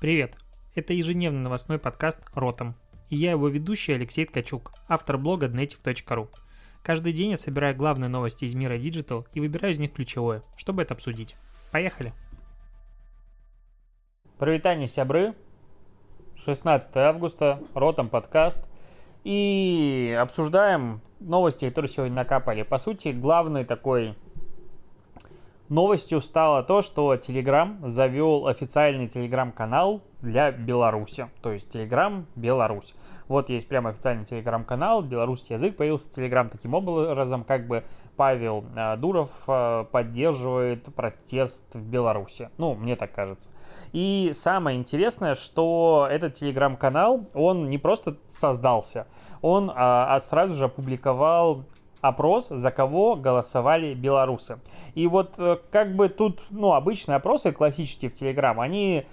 Привет! Это ежедневный новостной подкаст «Ротом». И я его ведущий Алексей Ткачук, автор блога dnetiv.ru. Каждый день я собираю главные новости из мира Digital и выбираю из них ключевое, чтобы это обсудить. Поехали! Привитание, сябры! 16 августа, Ротом подкаст. И обсуждаем новости, которые сегодня накапали. По сути, главный такой Новостью стало то, что Telegram завел официальный Telegram-канал для Беларуси. То есть Telegram Беларусь. Вот есть прямо официальный Telegram-канал, белорусский язык появился Telegram таким образом, как бы Павел э, Дуров э, поддерживает протест в Беларуси. Ну, мне так кажется. И самое интересное, что этот Telegram-канал, он не просто создался, он а, а сразу же опубликовал опрос, за кого голосовали белорусы. И вот э, как бы тут, ну, обычные опросы классические в Telegram, они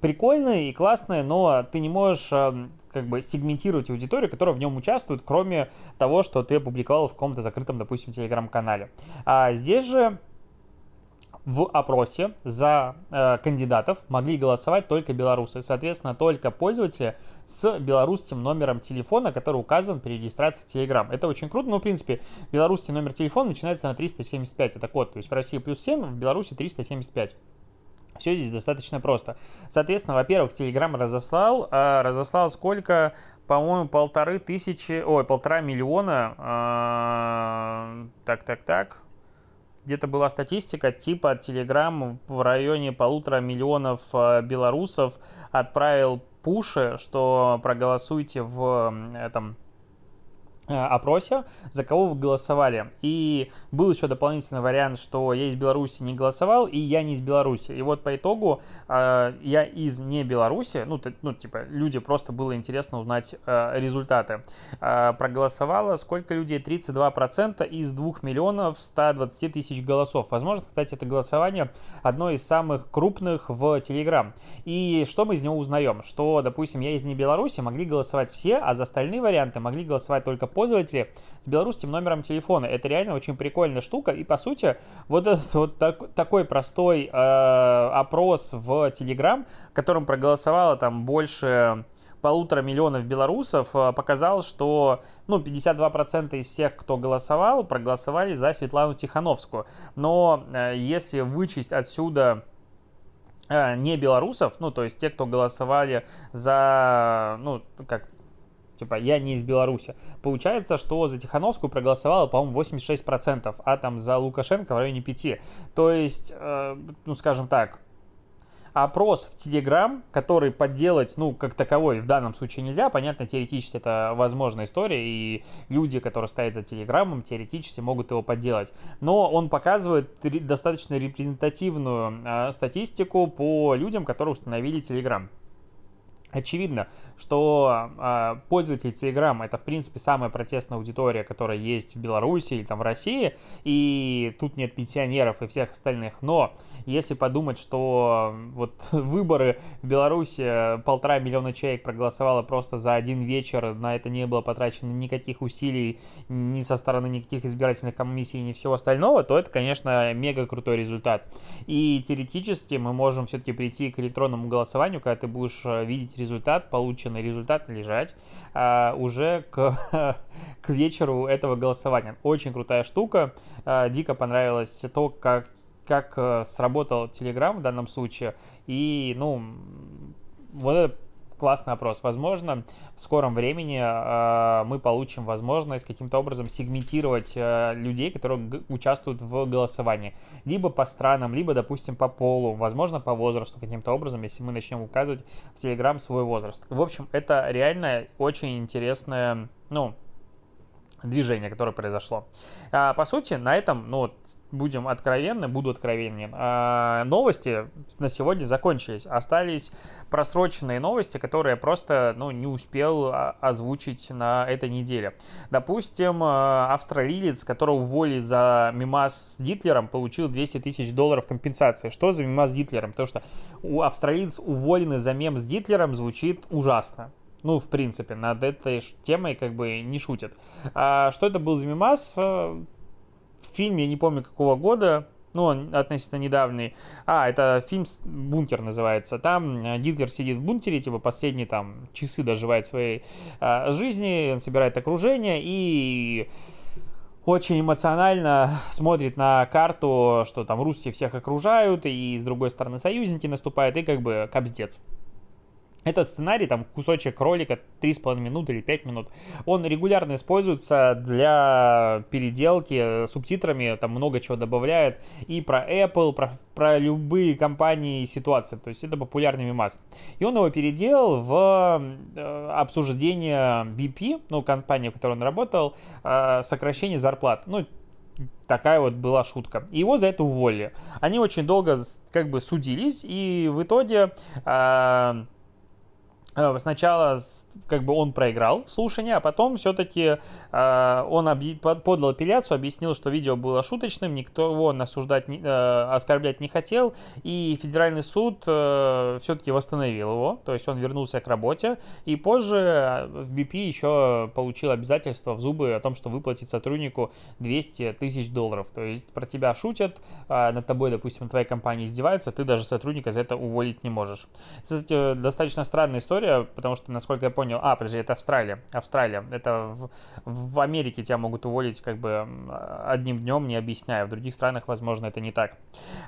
прикольные и классные, но ты не можешь э, как бы сегментировать аудиторию, которая в нем участвует, кроме того, что ты опубликовал в каком-то закрытом, допустим, телеграм-канале. А здесь же в опросе за э, кандидатов могли голосовать только белорусы. Соответственно, только пользователи с белорусским номером телефона, который указан при регистрации Telegram. Это очень круто. Ну, в принципе, белорусский номер телефона начинается на 375. Это код. То есть в России плюс 7, в Беларуси 375. Все здесь достаточно просто. Соответственно, во-первых, Telegram разослал. А разослал сколько? По-моему, полторы тысячи, ой, полтора миллиона. А, так, так, так где-то была статистика, типа Telegram в районе полутора миллионов э, белорусов отправил пуши, что проголосуйте в этом опросе, за кого вы голосовали. И был еще дополнительный вариант, что я из Беларуси не голосовал, и я не из Беларуси. И вот по итогу э, я из не Беларуси, ну, т, ну, типа, люди просто было интересно узнать э, результаты. Э, проголосовало сколько людей? 32% из 2 миллионов 120 тысяч голосов. Возможно, кстати, это голосование одно из самых крупных в Телеграм. И что мы из него узнаем? Что, допустим, я из не Беларуси, могли голосовать все, а за остальные варианты могли голосовать только пользователи с белорусским номером телефона. Это реально очень прикольная штука. И по сути, вот этот вот так, такой простой э, опрос в Telegram, которым проголосовало там больше полутора миллионов белорусов, э, показал, что ну, 52% из всех, кто голосовал, проголосовали за Светлану Тихановскую. Но э, если вычесть отсюда э, не белорусов, ну, то есть те, кто голосовали за, ну, как Типа, я не из Беларуси. Получается, что за Тихановскую проголосовало, по-моему, 86%, а там за Лукашенко в районе 5%. То есть, э, ну, скажем так, опрос в Телеграм, который подделать, ну, как таковой в данном случае нельзя. Понятно, теоретически это возможная история, и люди, которые стоят за Телеграмом, теоретически могут его подделать. Но он показывает достаточно репрезентативную э, статистику по людям, которые установили Телеграм. Очевидно, что э, пользователи Telegram это, в принципе, самая протестная аудитория, которая есть в Беларуси или там в России, и тут нет пенсионеров и всех остальных. Но если подумать, что вот выборы в Беларуси полтора миллиона человек проголосовало просто за один вечер, на это не было потрачено никаких усилий ни со стороны никаких избирательных комиссий, ни всего остального, то это, конечно, мега крутой результат. И теоретически мы можем все-таки прийти к электронному голосованию, когда ты будешь э, видеть результат, полученный результат лежать а, уже к, к вечеру этого голосования. Очень крутая штука. А, дико понравилось то, как как э, сработал Telegram в данном случае. И, ну, вот это классный опрос. Возможно, в скором времени э, мы получим возможность каким-то образом сегментировать э, людей, которые участвуют в голосовании. Либо по странам, либо, допустим, по полу, возможно, по возрасту каким-то образом, если мы начнем указывать в Telegram свой возраст. В общем, это реально очень интересное, ну, движение, которое произошло. А, по сути, на этом, ну, будем откровенны, буду откровенен, а, новости на сегодня закончились. Остались просроченные новости, которые я просто ну, не успел озвучить на этой неделе. Допустим, а, австралиец, которого уволили за мимас с Гитлером, получил 200 тысяч долларов компенсации. Что за мимас с Гитлером? Потому что у австралиец уволенный за мем с Гитлером звучит ужасно. Ну, в принципе, над этой темой как бы не шутят. А что это был за мимас? В фильме, я не помню какого года, ну, он относительно недавний. А, это фильм «Бункер» называется. Там э, Гитлер сидит в бункере, типа последние там часы доживает своей а, жизни, он собирает окружение и очень эмоционально смотрит на карту, что там русские всех окружают, и с другой стороны союзники наступают, и как бы капздец. Этот сценарий, там кусочек ролика 3,5 минуты или 5 минут, он регулярно используется для переделки субтитрами, там много чего добавляет, и про Apple, про, про любые компании и ситуации, то есть это популярный мимас. И он его переделал в э, обсуждение BP, ну, компания, в которой он работал, э, сокращение зарплат. Ну, такая вот была шутка. И его за это уволили. Они очень долго как бы судились, и в итоге э, Э, сначала как бы он проиграл слушание, а потом все-таки э, он объ... подал апелляцию, объяснил, что видео было шуточным, никто его осуждать, не, э, оскорблять не хотел, и федеральный суд э, все-таки восстановил его, то есть он вернулся к работе, и позже э, в BP еще получил обязательство в зубы о том, что выплатить сотруднику 200 тысяч долларов, то есть про тебя шутят, э, над тобой, допустим, твоя компания издевается, ты даже сотрудника за это уволить не можешь. Кстати, достаточно странная история, потому что, насколько я понял, а, подожди, это Австралия. Австралия. Это в, в Америке тебя могут уволить как бы одним днем, не объясняя. В других странах, возможно, это не так.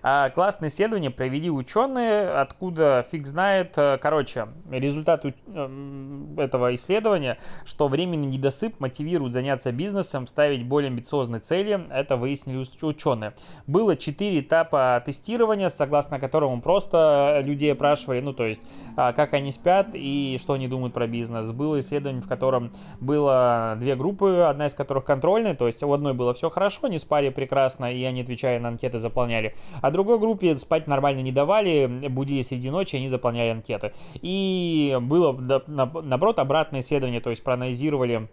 А, классное исследование провели ученые, откуда фиг знает. Короче, результат этого исследования, что временный недосып мотивирует заняться бизнесом, ставить более амбициозные цели. Это выяснили ученые. Было четыре этапа тестирования, согласно которому просто людей опрашивали, ну, то есть, а, как они спят и что они думают про бизнес. Было исследование, в котором было две группы, одна из которых контрольная, то есть у одной было все хорошо, они спали прекрасно, и они, отвечая на анкеты, заполняли. А другой группе спать нормально не давали, будили среди ночи, они заполняли анкеты. И было, наоборот, обратное исследование, то есть проанализировали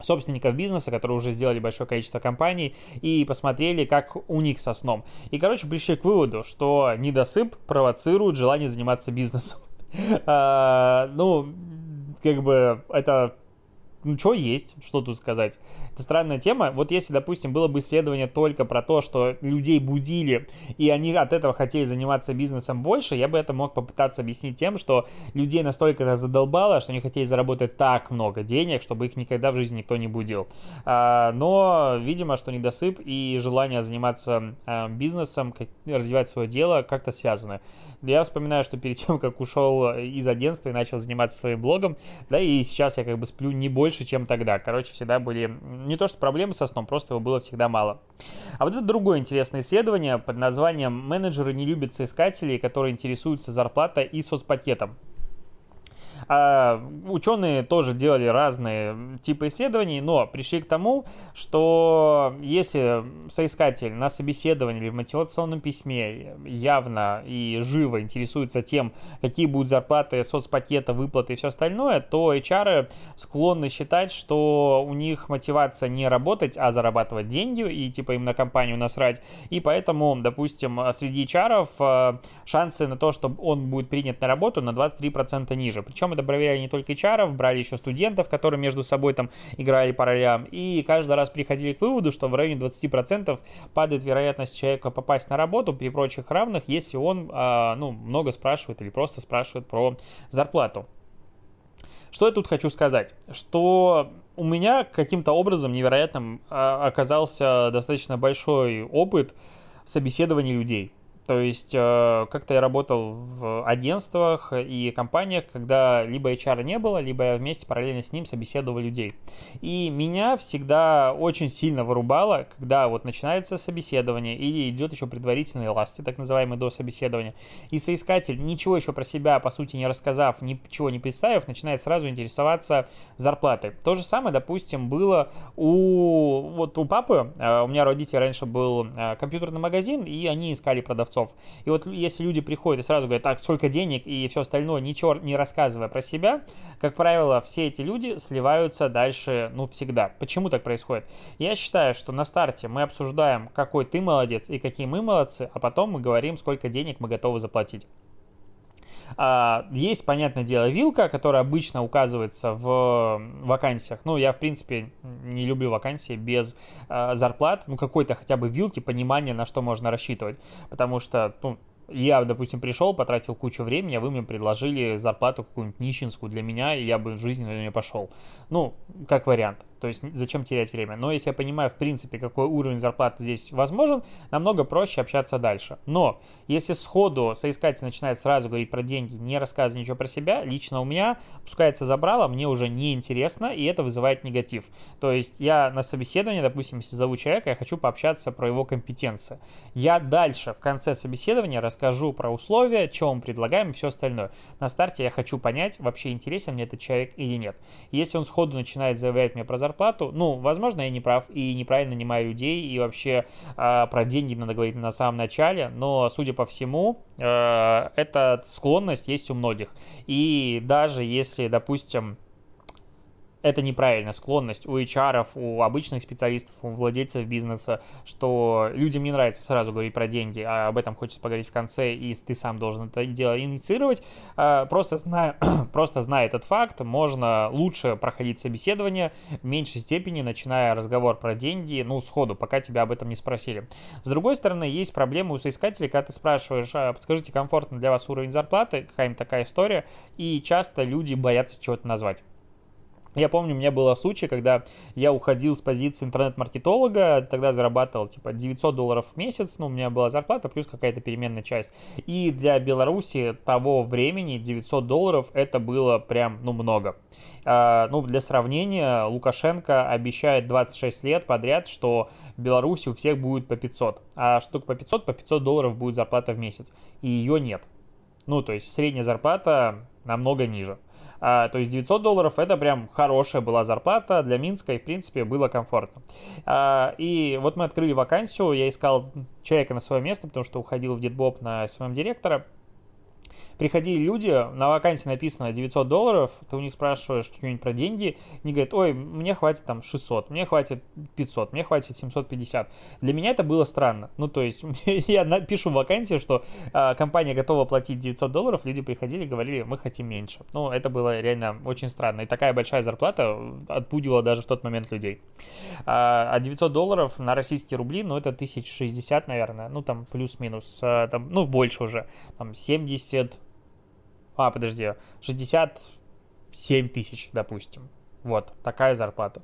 собственников бизнеса, которые уже сделали большое количество компаний, и посмотрели, как у них со сном. И, короче, пришли к выводу, что недосып провоцирует желание заниматься бизнесом. А, ну, как бы это ну, что есть, что тут сказать. Это странная тема. Вот если, допустим, было бы исследование только про то, что людей будили, и они от этого хотели заниматься бизнесом больше, я бы это мог попытаться объяснить тем, что людей настолько это задолбало, что они хотели заработать так много денег, чтобы их никогда в жизни никто не будил. А, но, видимо, что недосып и желание заниматься а, бизнесом, развивать свое дело как-то связаны. Я вспоминаю, что перед тем, как ушел из агентства и начал заниматься своим блогом, да, и сейчас я как бы сплю не больше, чем тогда. Короче, всегда были не то что проблемы со сном, просто его было всегда мало. А вот это другое интересное исследование под названием «Менеджеры не любят соискателей, которые интересуются зарплатой и соцпакетом». А, ученые тоже делали разные типы исследований, но пришли к тому, что если соискатель на собеседовании или в мотивационном письме явно и живо интересуется тем, какие будут зарплаты, соцпакета, выплаты и все остальное, то HR склонны считать, что у них мотивация не работать, а зарабатывать деньги, и типа им на компанию насрать. И поэтому, допустим, среди HR э, шансы на то, что он будет принят на работу на 23% ниже. Причем это проверяли не только HR, брали еще студентов, которые между собой там играли по ролям, и каждый раз приходили к выводу, что в районе 20% падает вероятность человека попасть на работу при прочих равных, если он, а, ну, много спрашивает или просто спрашивает про зарплату. Что я тут хочу сказать? Что у меня каким-то образом невероятным а, оказался достаточно большой опыт собеседования людей. То есть э, как-то я работал в агентствах и компаниях, когда либо HR не было, либо я вместе параллельно с ним собеседовал людей. И меня всегда очень сильно вырубало, когда вот начинается собеседование или идет еще предварительные ласты, так называемые до собеседования, и соискатель, ничего еще про себя, по сути, не рассказав, ничего не представив, начинает сразу интересоваться зарплатой. То же самое, допустим, было у, вот у папы, э, у меня родители раньше был э, компьютерный магазин, и они искали продавцов продавцов. И вот если люди приходят и сразу говорят, так, сколько денег и все остальное, ничего не рассказывая про себя, как правило, все эти люди сливаются дальше, ну, всегда. Почему так происходит? Я считаю, что на старте мы обсуждаем, какой ты молодец и какие мы молодцы, а потом мы говорим, сколько денег мы готовы заплатить. А, есть, понятное дело, вилка, которая обычно указывается в вакансиях. Ну, я, в принципе, не люблю вакансии без а, зарплат. Ну, какой-то хотя бы вилки, понимания, на что можно рассчитывать. Потому что, ну, я, допустим, пришел, потратил кучу времени, а вы мне предложили зарплату какую-нибудь нищенскую для меня, и я бы в жизни на нее пошел. Ну, как вариант. То есть зачем терять время? Но если я понимаю, в принципе, какой уровень зарплаты здесь возможен, намного проще общаться дальше. Но если сходу соискатель начинает сразу говорить про деньги, не рассказывая ничего про себя, лично у меня пускается забрало, мне уже не интересно, и это вызывает негатив. То есть я на собеседовании, допустим, если зову человека, я хочу пообщаться про его компетенции. Я дальше, в конце собеседования, расскажу про условия, что мы предлагаем и все остальное. На старте я хочу понять, вообще интересен мне этот человек или нет. Если он сходу начинает заявлять мне про зарплату. Ну, возможно, я не прав и неправильно нанимаю людей, и вообще э, про деньги надо говорить на самом начале, но, судя по всему, э, эта склонность есть у многих. И даже если, допустим, это неправильная склонность у HR, у обычных специалистов, у владельцев бизнеса, что людям не нравится сразу говорить про деньги, а об этом хочется поговорить в конце, и ты сам должен это дело инициировать. А, просто зная, просто зная этот факт, можно лучше проходить собеседование в меньшей степени, начиная разговор про деньги, ну, сходу, пока тебя об этом не спросили. С другой стороны, есть проблемы у соискателей, когда ты спрашиваешь, а, подскажите, комфортно для вас уровень зарплаты, какая-нибудь такая история, и часто люди боятся чего-то назвать. Я помню, у меня был случай, когда я уходил с позиции интернет-маркетолога, тогда зарабатывал типа 900 долларов в месяц, ну, у меня была зарплата плюс какая-то переменная часть. И для Беларуси того времени 900 долларов это было прям, ну, много. А, ну, для сравнения, Лукашенко обещает 26 лет подряд, что в Беларуси у всех будет по 500. А штук по 500, по 500 долларов будет зарплата в месяц. И ее нет. Ну, то есть средняя зарплата намного ниже. А, то есть 900 долларов это прям хорошая была зарплата для Минска и в принципе было комфортно. А, и вот мы открыли вакансию, я искал человека на свое место, потому что уходил в Дедбоб на своем директора приходили люди, на вакансии написано 900 долларов, ты у них спрашиваешь что-нибудь про деньги, они говорят, ой, мне хватит там 600, мне хватит 500, мне хватит 750. Для меня это было странно. Ну, то есть, я пишу в вакансии, что э, компания готова платить 900 долларов, люди приходили говорили, мы хотим меньше. Ну, это было реально очень странно. И такая большая зарплата отпугивала даже в тот момент людей. А 900 долларов на российские рубли, ну, это 1060, наверное, ну, там плюс-минус, а, там, ну, больше уже, там 70, а, подожди, 67 тысяч, допустим. Вот, такая зарплата.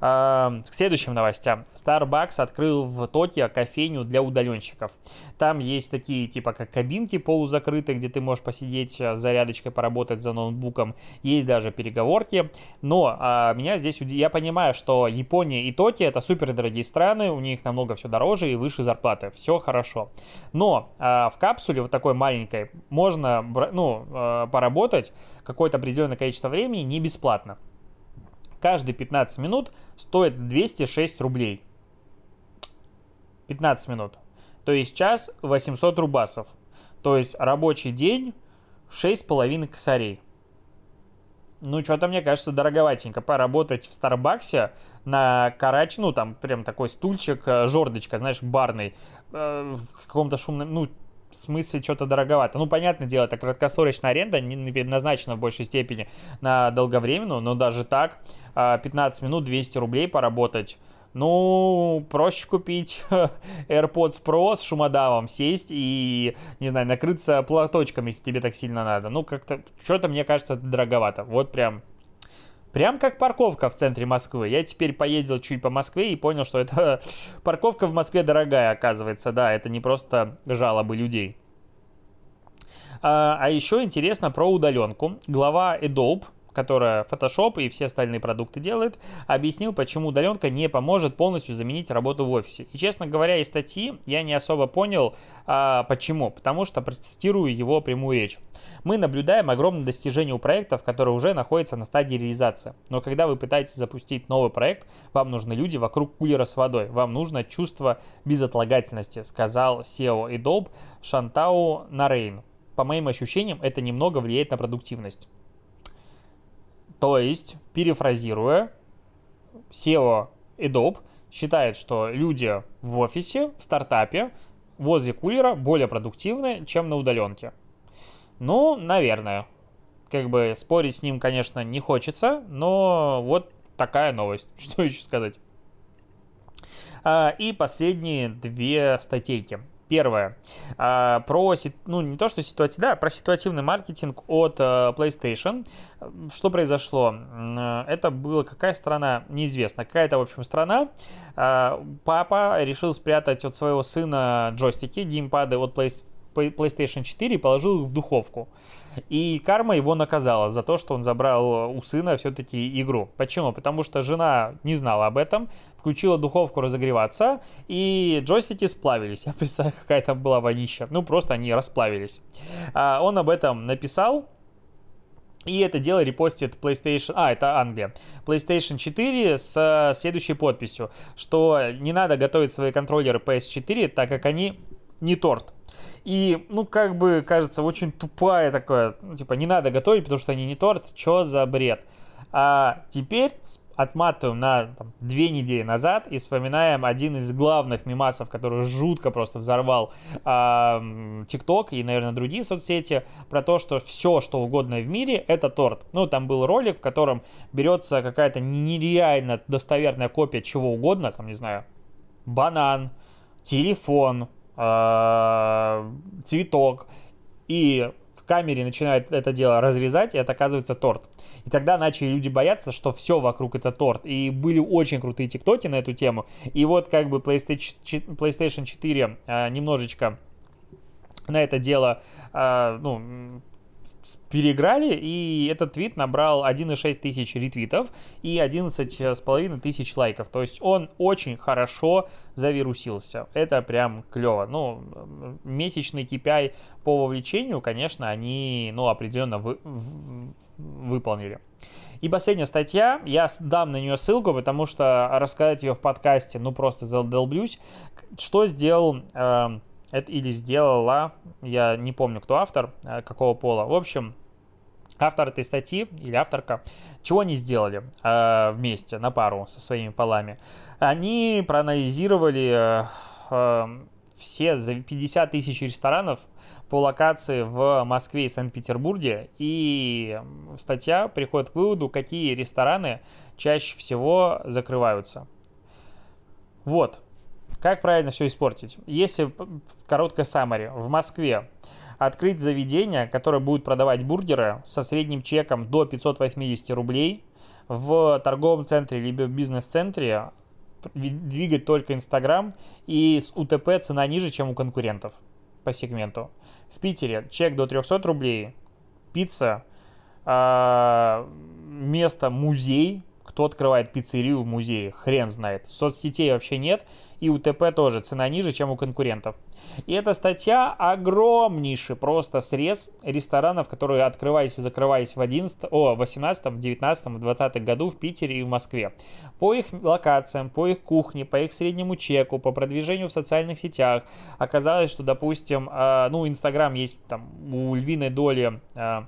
К следующим новостям. Starbucks открыл в Токио кофейню для удаленщиков. Там есть такие, типа, как кабинки полузакрытые, где ты можешь посидеть с зарядочкой, поработать за ноутбуком. Есть даже переговорки. Но а, меня здесь... Я понимаю, что Япония и Токио это супер дорогие страны, у них намного все дороже и выше зарплаты. Все хорошо. Но а, в капсуле вот такой маленькой можно, ну, а, поработать какое-то определенное количество времени не бесплатно каждые 15 минут стоит 206 рублей. 15 минут. То есть час 800 рубасов. То есть рабочий день в 6,5 косарей. Ну, что-то, мне кажется, дороговатенько поработать в Старбаксе на карач, ну, там прям такой стульчик, э, жердочка, знаешь, барный, э, в каком-то шумном, ну, в смысле что-то дороговато. Ну, понятное дело, это краткосрочная аренда, не предназначена в большей степени на долговременную, но даже так 15 а, минут 200 рублей поработать. Ну, проще купить AirPods Pro с шумодавом, сесть и, не знаю, накрыться платочком, если тебе так сильно надо. Ну, как-то, что-то, мне кажется, дороговато. Вот прям Прям как парковка в центре Москвы. Я теперь поездил чуть по Москве и понял, что это парковка в Москве дорогая, оказывается. Да, это не просто жалобы людей. А, а еще интересно про удаленку. Глава Adobe которая Photoshop и все остальные продукты делает, объяснил, почему удаленка не поможет полностью заменить работу в офисе. И, честно говоря, из статьи я не особо понял, а, почему. Потому что процитирую его прямую речь. Мы наблюдаем огромное достижение у проектов, которые уже находятся на стадии реализации. Но когда вы пытаетесь запустить новый проект, вам нужны люди вокруг кулера с водой. Вам нужно чувство безотлагательности, сказал SEO Adobe Шантау Нарейн. По моим ощущениям, это немного влияет на продуктивность. То есть, перефразируя, SEO Adobe считает, что люди в офисе, в стартапе, возле кулера более продуктивны, чем на удаленке. Ну, наверное. Как бы спорить с ним, конечно, не хочется, но вот такая новость. Что еще сказать? А, и последние две статейки. Первое. А, про, ну, не то, что ситуативный, да, про ситуативный маркетинг от э, PlayStation. Что произошло? Это была какая страна, неизвестно. Какая-то, в общем, страна. А, папа решил спрятать от своего сына джойстики, геймпады от PlayStation PlayStation 4 и положил их в духовку. И карма его наказала за то, что он забрал у сына все-таки игру. Почему? Потому что жена не знала об этом, включила духовку разогреваться, и джойстики сплавились. Я представляю, какая там была вонища. Ну, просто они расплавились. А, он об этом написал, и это дело репостит PlayStation... А, это Англия. PlayStation 4 с следующей подписью, что не надо готовить свои контроллеры PS4, так как они не торт. И, ну, как бы, кажется, очень тупая такое, ну, типа, не надо готовить, потому что они не торт, что за бред. А теперь отматываем на там, две недели назад и вспоминаем один из главных мимасов, который жутко просто взорвал ТикТок э, и, наверное, другие соцсети, про то, что все, что угодно в мире, это торт. Ну, там был ролик, в котором берется какая-то нереально достоверная копия чего угодно, там, не знаю, банан, телефон, цветок, и в камере начинает это дело разрезать, и это оказывается торт. И тогда начали люди бояться, что все вокруг это торт. И были очень крутые тиктоки на эту тему. И вот как бы PlayStation 4 э, немножечко на это дело э, ну, переиграли, и этот твит набрал 1,6 тысяч ретвитов и 11,5 тысяч лайков. То есть он очень хорошо завирусился. Это прям клево. Ну, месячный KPI по вовлечению, конечно, они, ну, определенно вы, выполнили. И последняя статья, я дам на нее ссылку, потому что рассказать ее в подкасте, ну, просто задолблюсь. Что сделал... Э, это или сделала, я не помню, кто автор, э, какого пола. В общем, автор этой статьи или авторка, чего они сделали э, вместе, на пару со своими полами? Они проанализировали э, э все за 50 тысяч ресторанов по локации в Москве и Санкт-Петербурге, и статья приходит к выводу, какие рестораны чаще всего закрываются. Вот, как правильно все испортить? Если короткая саммари, в Москве открыть заведение, которое будет продавать бургеры со средним чеком до 580 рублей, в торговом центре либо бизнес-центре двигать только Инстаграм и с УТП цена ниже, чем у конкурентов по сегменту. В Питере чек до 300 рублей, пицца, а, место музей, кто открывает пиццерию в музее, хрен знает. Соцсетей вообще нет, и УТП тоже, цена ниже, чем у конкурентов. И эта статья огромнейший просто срез ресторанов, которые открывались и закрывались в 11, о, 18, 19, 20 году в Питере и в Москве. По их локациям, по их кухне, по их среднему чеку, по продвижению в социальных сетях оказалось, что, допустим, э, ну, Инстаграм есть там у львиной доли э,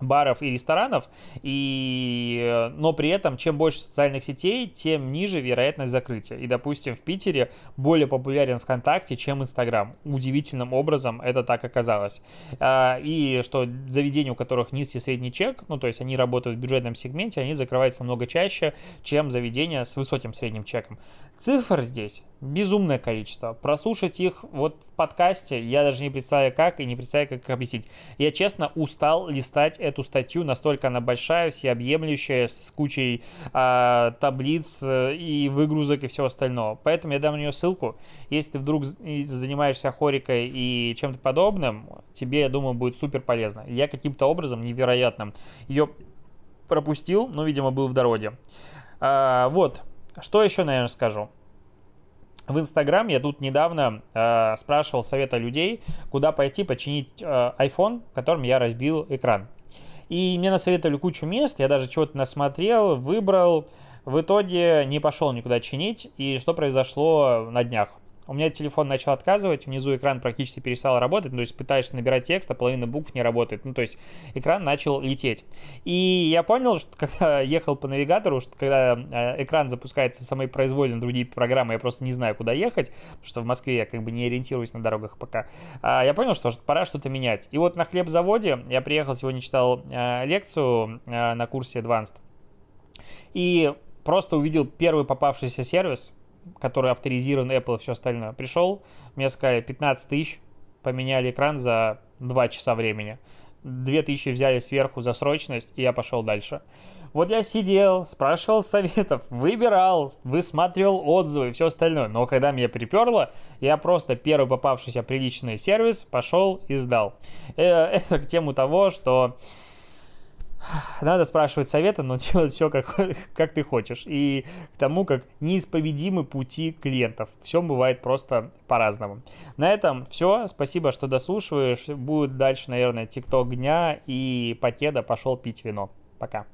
баров и ресторанов, и, но при этом, чем больше социальных сетей, тем ниже вероятность закрытия. И, допустим, в Питере более популярен ВКонтакте, чем Инстаграм. Удивительным образом это так оказалось. А, и что заведения, у которых низкий средний чек, ну, то есть они работают в бюджетном сегменте, они закрываются много чаще, чем заведения с высоким средним чеком. Цифр здесь безумное количество. Прослушать их вот в подкасте я даже не представляю как и не представляю, как их объяснить. Я честно устал листать эту статью, настолько она большая, всеобъемлющая, с кучей а, таблиц э, и выгрузок и всего остального. Поэтому я дам на нее ссылку. Если ты вдруг занимаешься хорикой и чем-то подобным, тебе, я думаю, будет супер полезно. Я каким-то образом невероятным ее пропустил, но, видимо, был в дороге. А, вот, что еще, наверное, скажу в Инстаграм я тут недавно э, спрашивал совета людей, куда пойти починить э, iPhone, которым я разбил экран. И мне насоветовали кучу мест, я даже чего-то насмотрел, выбрал. В итоге не пошел никуда чинить. И что произошло на днях? У меня телефон начал отказывать, внизу экран практически перестал работать, ну, то есть пытаешься набирать текст, а половина букв не работает, ну, то есть экран начал лететь. И я понял, что когда ехал по навигатору, что когда э, экран запускается самой произвольно на другие программы, я просто не знаю, куда ехать, потому что в Москве я как бы не ориентируюсь на дорогах пока, а я понял, что пора что-то менять. И вот на хлебзаводе я приехал сегодня, читал э, лекцию э, на курсе Advanced, и просто увидел первый попавшийся сервис, который авторизирован Apple и все остальное. Пришел, мне сказали 15 тысяч, поменяли экран за 2 часа времени. 2 тысячи взяли сверху за срочность, и я пошел дальше. Вот я сидел, спрашивал советов, выбирал, высматривал отзывы и все остальное. Но когда меня приперло, я просто первый попавшийся приличный сервис пошел и сдал. Э, это к тему того, что надо спрашивать совета, но делать все как, как ты хочешь. И к тому, как неисповедимы пути клиентов. Все бывает просто по-разному. На этом все. Спасибо, что дослушиваешь. Будет дальше, наверное, тикток дня. И Покеда пошел пить вино. Пока.